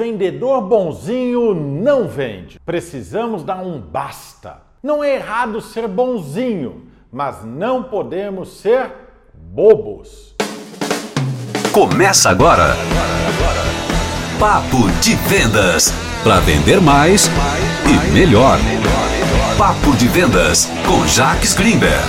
Vendedor bonzinho não vende. Precisamos dar um basta. Não é errado ser bonzinho, mas não podemos ser bobos. Começa agora. Papo de vendas. Para vender mais e melhor. Papo de vendas com Jacques Greenberg.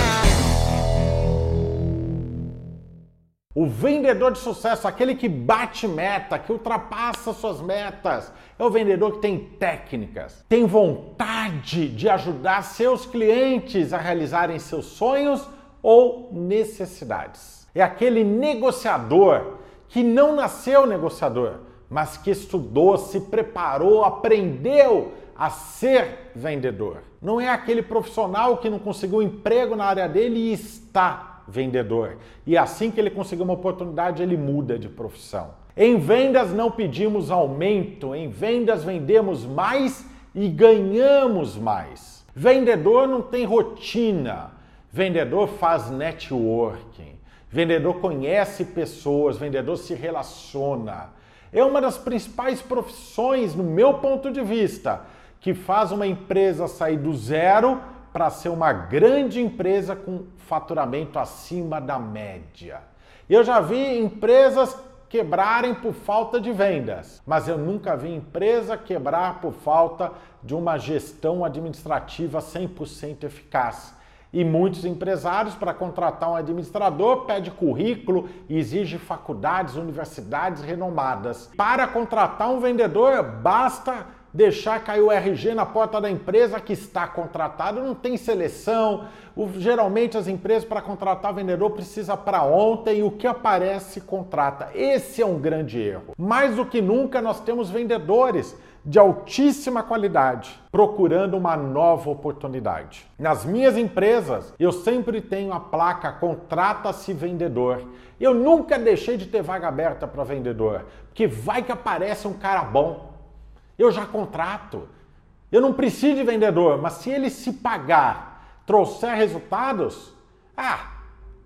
O vendedor de sucesso, aquele que bate meta, que ultrapassa suas metas, é o vendedor que tem técnicas, tem vontade de ajudar seus clientes a realizarem seus sonhos ou necessidades. É aquele negociador que não nasceu negociador, mas que estudou, se preparou, aprendeu a ser vendedor. Não é aquele profissional que não conseguiu emprego na área dele e está vendedor. E assim que ele conseguir uma oportunidade, ele muda de profissão. Em vendas não pedimos aumento, em vendas vendemos mais e ganhamos mais. Vendedor não tem rotina, vendedor faz networking, vendedor conhece pessoas, vendedor se relaciona. É uma das principais profissões, no meu ponto de vista, que faz uma empresa sair do zero para ser uma grande empresa com faturamento acima da média. Eu já vi empresas quebrarem por falta de vendas, mas eu nunca vi empresa quebrar por falta de uma gestão administrativa 100% eficaz. E muitos empresários, para contratar um administrador, pede currículo e exige faculdades, universidades renomadas. Para contratar um vendedor, basta deixar cair o RG na porta da empresa que está contratado, não tem seleção. O, geralmente as empresas para contratar vendedor precisa para ontem o que aparece contrata. Esse é um grande erro. Mais do que nunca nós temos vendedores de altíssima qualidade procurando uma nova oportunidade. Nas minhas empresas, eu sempre tenho a placa contrata-se vendedor. Eu nunca deixei de ter vaga aberta para vendedor, porque vai que aparece um cara bom eu já contrato. Eu não preciso de vendedor, mas se ele se pagar, trouxer resultados, ah,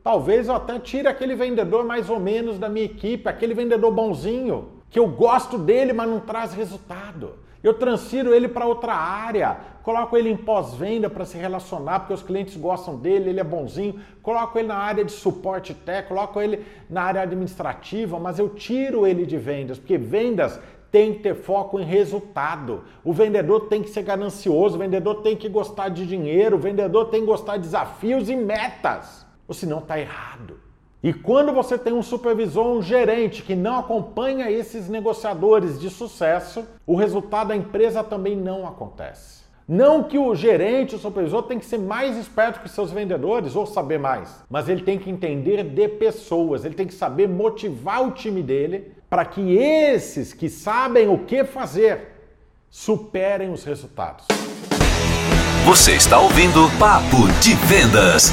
talvez eu até tire aquele vendedor mais ou menos da minha equipe, aquele vendedor bonzinho, que eu gosto dele, mas não traz resultado. Eu transfiro ele para outra área, coloco ele em pós-venda para se relacionar, porque os clientes gostam dele, ele é bonzinho, coloco ele na área de suporte técnico, coloco ele na área administrativa, mas eu tiro ele de vendas, porque vendas tem que ter foco em resultado. O vendedor tem que ser ganancioso, o vendedor tem que gostar de dinheiro, o vendedor tem que gostar de desafios e metas. Ou senão está errado. E quando você tem um supervisor, um gerente que não acompanha esses negociadores de sucesso, o resultado da empresa também não acontece. Não que o gerente, o supervisor, tem que ser mais esperto que seus vendedores ou saber mais, mas ele tem que entender de pessoas, ele tem que saber motivar o time dele para que esses que sabem o que fazer superem os resultados. Você está ouvindo Papo de Vendas.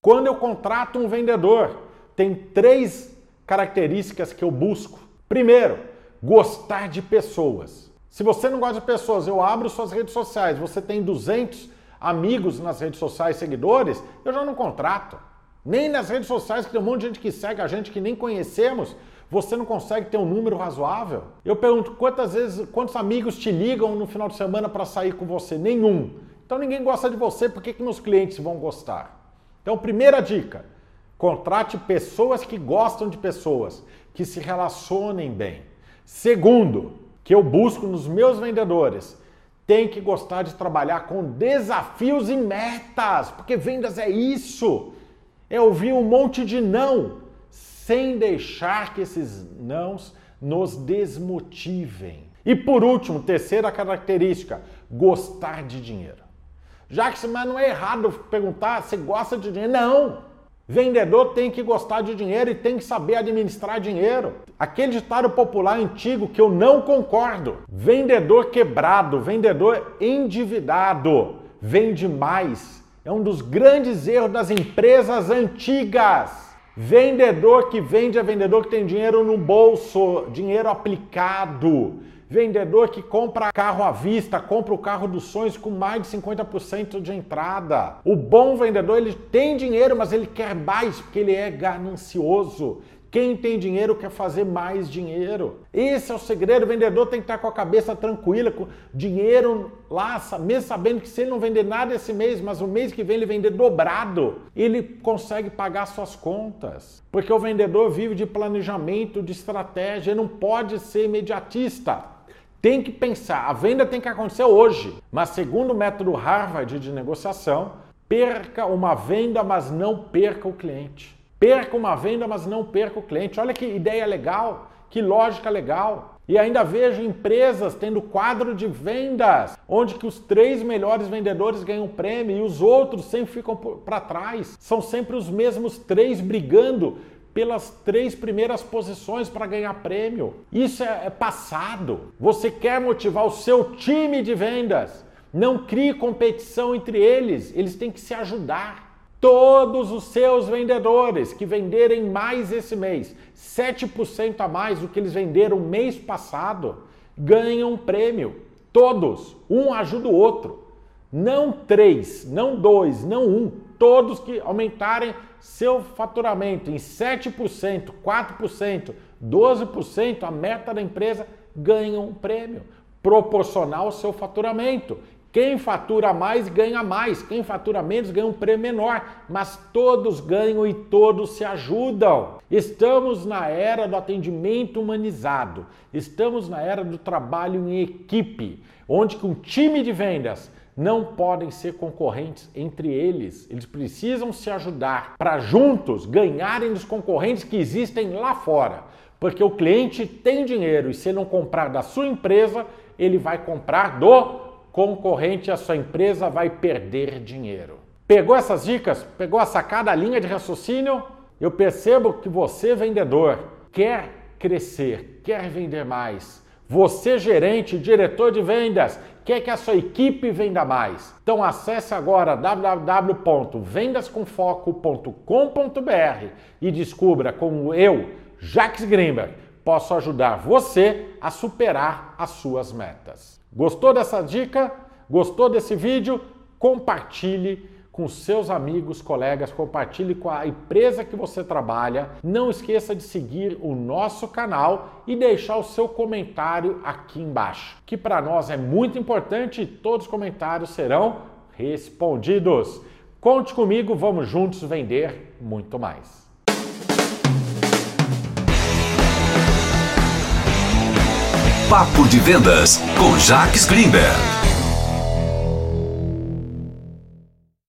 Quando eu contrato um vendedor, tem três características que eu busco. Primeiro, gostar de pessoas. Se você não gosta de pessoas, eu abro suas redes sociais, você tem 200 amigos nas redes sociais, seguidores, eu já não contrato. Nem nas redes sociais, que tem um monte de gente que segue a gente que nem conhecemos, você não consegue ter um número razoável? Eu pergunto quantas vezes, quantos amigos te ligam no final de semana para sair com você? Nenhum. Então ninguém gosta de você, por que, que meus clientes vão gostar? Então, primeira dica: contrate pessoas que gostam de pessoas, que se relacionem bem. Segundo, que eu busco nos meus vendedores, tem que gostar de trabalhar com desafios e metas, porque vendas é isso é ouvir um monte de não, sem deixar que esses nãos nos desmotivem. E por último, terceira característica, gostar de dinheiro. Já que mas não é errado perguntar se gosta de dinheiro. Não! Vendedor tem que gostar de dinheiro e tem que saber administrar dinheiro. Aquele ditado popular antigo que eu não concordo. Vendedor quebrado, vendedor endividado, vende mais é um dos grandes erros das empresas antigas. Vendedor que vende é vendedor que tem dinheiro no bolso, dinheiro aplicado. Vendedor que compra carro à vista, compra o carro dos sonhos com mais de 50% de entrada. O bom vendedor, ele tem dinheiro, mas ele quer mais porque ele é ganancioso, Quem tem dinheiro quer fazer mais dinheiro. Esse é o segredo. O vendedor tem que estar com a cabeça tranquila, com dinheiro lá, mesmo sabendo que se ele não vender nada esse mês, mas o mês que vem ele vender dobrado, ele consegue pagar suas contas. Porque o vendedor vive de planejamento, de estratégia, ele não pode ser imediatista. Tem que pensar, a venda tem que acontecer hoje. Mas segundo o método Harvard de negociação, perca uma venda, mas não perca o cliente. Perca uma venda, mas não perca o cliente. Olha que ideia legal, que lógica legal. E ainda vejo empresas tendo quadro de vendas, onde que os três melhores vendedores ganham prêmio e os outros sempre ficam para trás. São sempre os mesmos três brigando pelas três primeiras posições para ganhar prêmio. Isso é, é passado. Você quer motivar o seu time de vendas. Não crie competição entre eles, eles têm que se ajudar. Todos os seus vendedores que venderem mais esse mês, 7% a mais do que eles venderam mês passado, ganham um prêmio. Todos. Um ajuda o outro. Não três, não dois, não um. Todos que aumentarem seu faturamento em 7%, 4%, 12%, a meta da empresa ganham um prêmio proporcional ao seu faturamento. Quem fatura mais ganha mais, quem fatura menos ganha um prêmio menor, mas todos ganham e todos se ajudam. Estamos na era do atendimento humanizado, estamos na era do trabalho em equipe, onde um time de vendas não podem ser concorrentes entre eles. Eles precisam se ajudar para juntos ganharem dos concorrentes que existem lá fora. Porque o cliente tem dinheiro e se não comprar da sua empresa, ele vai comprar do concorrente, a sua empresa vai perder dinheiro. Pegou essas dicas? Pegou a sacada, a linha de raciocínio? Eu percebo que você, vendedor, quer crescer, quer vender mais. Você, gerente, diretor de vendas, quer que a sua equipe venda mais. Então acesse agora www.vendascomfoco.com.br e descubra como eu, Jacques Grimberg, posso ajudar você a superar as suas metas. Gostou dessa dica? Gostou desse vídeo? Compartilhe com seus amigos, colegas, compartilhe com a empresa que você trabalha. Não esqueça de seguir o nosso canal e deixar o seu comentário aqui embaixo, que para nós é muito importante e todos os comentários serão respondidos. Conte comigo, vamos juntos vender muito mais. Papo de Vendas com Jacques Greenberg.